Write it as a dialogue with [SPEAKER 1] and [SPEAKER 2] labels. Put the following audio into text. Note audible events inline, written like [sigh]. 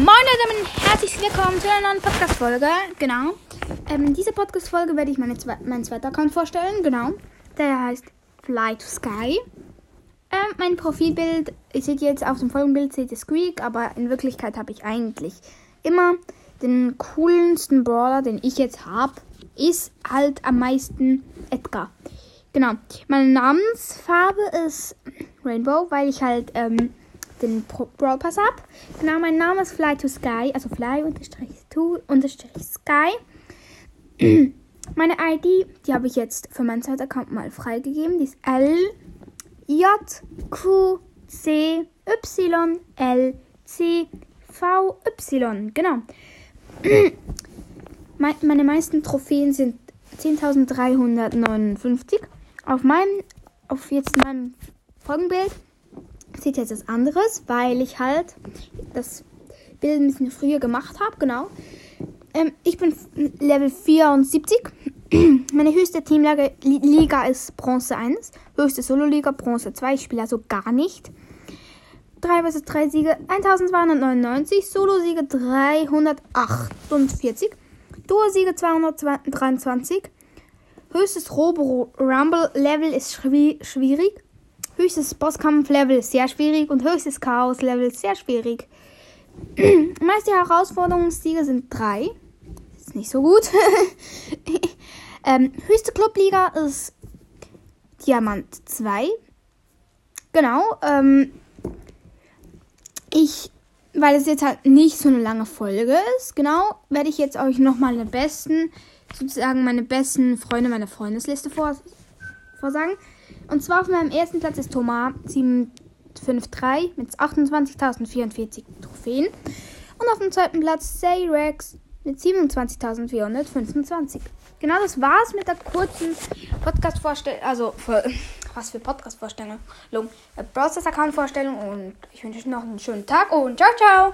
[SPEAKER 1] Moin Leute und herzlich willkommen zu einer neuen Podcast-Folge. Genau. Ähm, in dieser Podcast-Folge werde ich meine zwe meinen zweiten Account vorstellen. Genau. Der heißt Fly to Sky. Ähm, mein Profilbild, ihr seht jetzt auf dem Folgenbild, seht ihr Squeak, aber in Wirklichkeit habe ich eigentlich immer den coolsten Brawler, den ich jetzt habe, ist halt am meisten Edgar. Genau. Meine Namensfarbe ist Rainbow, weil ich halt ähm, den Brawl Pass habe. Genau, mein Name ist Fly to Sky, also Fly to Sky. [clears throat] Meine ID, die habe ich jetzt für meinen zweiten Account mal freigegeben. Die ist L J Q C Y L C V Y. Genau. [clears throat] Meine meisten Trophäen sind 10.359. Auf meinem, auf jetzt meinem Folgenbild sieht jetzt etwas anderes, weil ich halt das Bild ein bisschen früher gemacht habe, genau. Ähm, ich bin Level 74. [clears throat] Meine höchste Teamliga ist Bronze 1. Höchste Solo-Liga Bronze 2. Ich spiele also gar nicht. 3 vs 3 Siege 1299. Solo-Siege 348. Duo-Siege 223. Höchstes Robo Rumble Level ist schwierig. Höchstes Bosskampf-Level sehr schwierig und höchstes Chaos-Level sehr schwierig. [clears throat] Meiste Herausforderungssiege sind drei. Ist nicht so gut. [laughs] ähm, höchste Clubliga ist Diamant 2. Genau. Ähm, ich, weil es jetzt halt nicht so eine lange Folge ist, genau, werde ich jetzt euch nochmal meine besten, sozusagen meine besten Freunde, meine Freundesliste vor, vorsagen. Und zwar auf meinem ersten Platz ist Thomas 753 mit 28.044 Trophäen. Und auf dem zweiten Platz Sayrex mit 27.425. Genau das war's mit der kurzen Podcast-Vorstellung. Also, [laughs] was für Podcast-Vorstellung? Browsers Account-Vorstellung. Und ich wünsche euch noch einen schönen Tag und ciao, ciao!